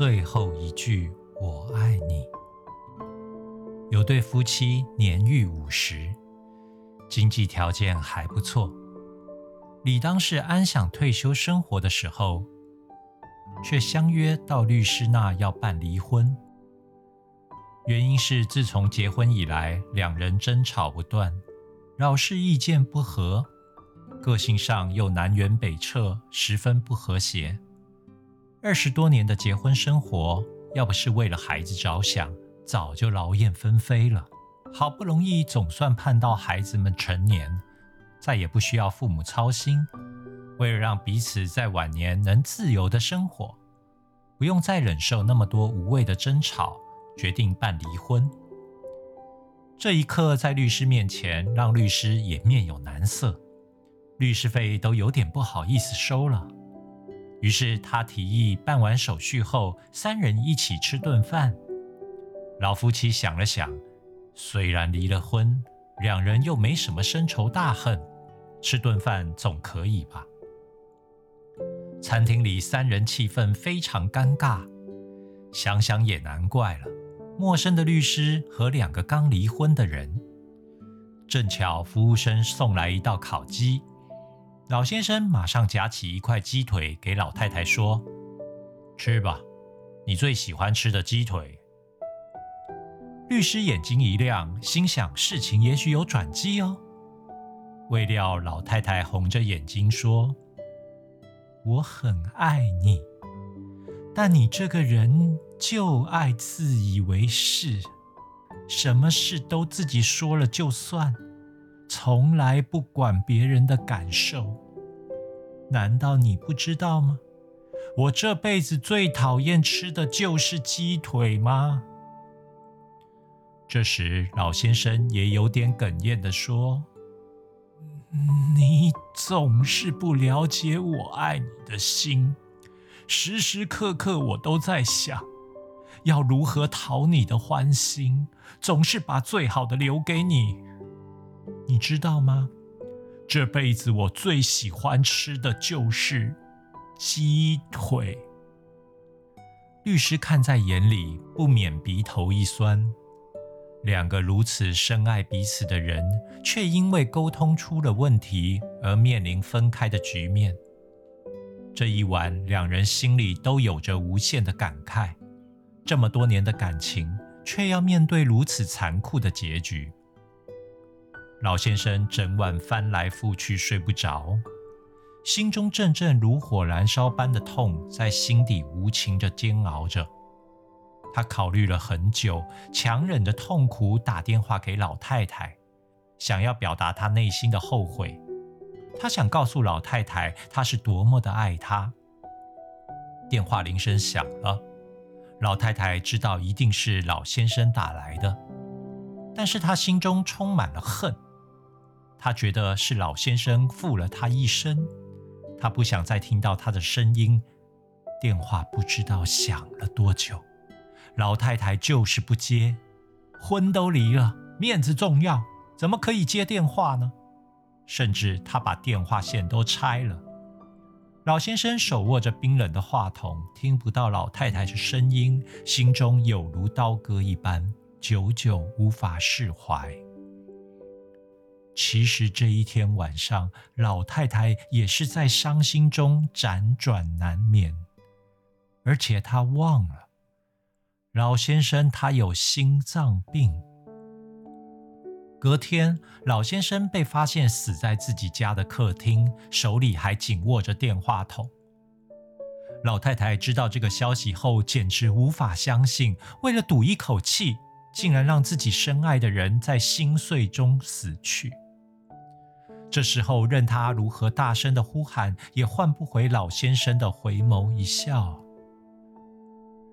最后一句“我爱你”。有对夫妻年逾五十，经济条件还不错，理当是安享退休生活的时候，却相约到律师那要办离婚。原因是自从结婚以来，两人争吵不断，老是意见不合，个性上又南辕北辙，十分不和谐。二十多年的结婚生活，要不是为了孩子着想。早就劳燕分飞了，好不容易总算盼到孩子们成年，再也不需要父母操心。为了让彼此在晚年能自由的生活，不用再忍受那么多无谓的争吵，决定办离婚。这一刻，在律师面前，让律师也面有难色，律师费都有点不好意思收了。于是他提议办完手续后，三人一起吃顿饭。老夫妻想了想，虽然离了婚，两人又没什么深仇大恨，吃顿饭总可以吧？餐厅里三人气氛非常尴尬，想想也难怪了。陌生的律师和两个刚离婚的人，正巧服务生送来一道烤鸡，老先生马上夹起一块鸡腿给老太太说：“吃吧，你最喜欢吃的鸡腿。”律师眼睛一亮，心想事情也许有转机哦。未料老太太红着眼睛说：“我很爱你，但你这个人就爱自以为是，什么事都自己说了就算，从来不管别人的感受。难道你不知道吗？我这辈子最讨厌吃的就是鸡腿吗？”这时，老先生也有点哽咽地说：“你总是不了解我爱你的心，时时刻刻我都在想，要如何讨你的欢心，总是把最好的留给你。你知道吗？这辈子我最喜欢吃的就是鸡腿。”律师看在眼里，不免鼻头一酸。两个如此深爱彼此的人，却因为沟通出了问题而面临分开的局面。这一晚，两人心里都有着无限的感慨：这么多年的感情，却要面对如此残酷的结局。老先生整晚翻来覆去睡不着，心中阵阵如火燃烧般的痛在心底无情地煎熬着。他考虑了很久，强忍着痛苦打电话给老太太，想要表达他内心的后悔。他想告诉老太太，他是多么的爱她。电话铃声响了，老太太知道一定是老先生打来的，但是她心中充满了恨。她觉得是老先生负了她一生，她不想再听到他的声音。电话不知道响了多久。老太太就是不接，婚都离了，面子重要，怎么可以接电话呢？甚至他把电话线都拆了。老先生手握着冰冷的话筒，听不到老太太的声音，心中有如刀割一般，久久无法释怀。其实这一天晚上，老太太也是在伤心中辗转难眠，而且她忘了。老先生他有心脏病。隔天，老先生被发现死在自己家的客厅，手里还紧握着电话筒。老太太知道这个消息后，简直无法相信，为了赌一口气，竟然让自己深爱的人在心碎中死去。这时候，任他如何大声的呼喊，也换不回老先生的回眸一笑。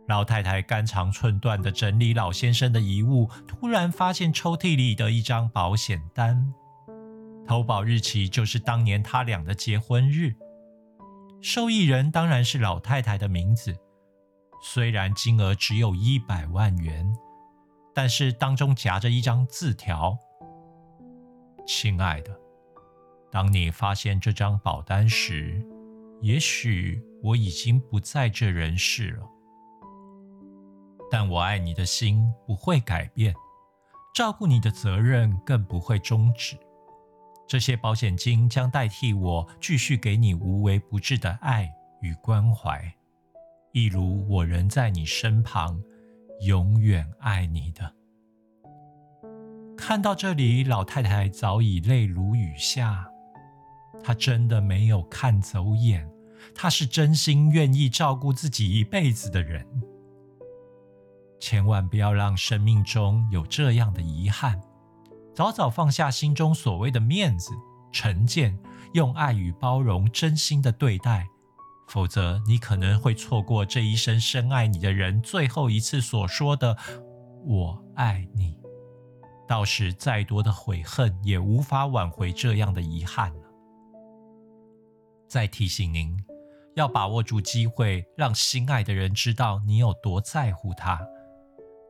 老太太肝肠寸断地整理老先生的遗物，突然发现抽屉里的一张保险单，投保日期就是当年他俩的结婚日，受益人当然是老太太的名字。虽然金额只有一百万元，但是当中夹着一张字条：“亲爱的，当你发现这张保单时，也许我已经不在这人世了。”但我爱你的心不会改变，照顾你的责任更不会终止。这些保险金将代替我继续给你无微不至的爱与关怀，一如我仍在你身旁，永远爱你的。看到这里，老太太早已泪如雨下。他真的没有看走眼，他是真心愿意照顾自己一辈子的人。千万不要让生命中有这样的遗憾。早早放下心中所谓的面子、成见，用爱与包容真心的对待，否则你可能会错过这一生深爱你的人最后一次所说的“我爱你”。到时再多的悔恨也无法挽回这样的遗憾。再提醒您，要把握住机会，让心爱的人知道你有多在乎他，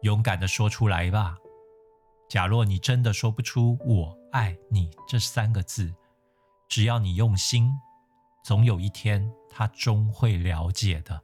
勇敢的说出来吧。假若你真的说不出“我爱你”这三个字，只要你用心，总有一天他终会了解的。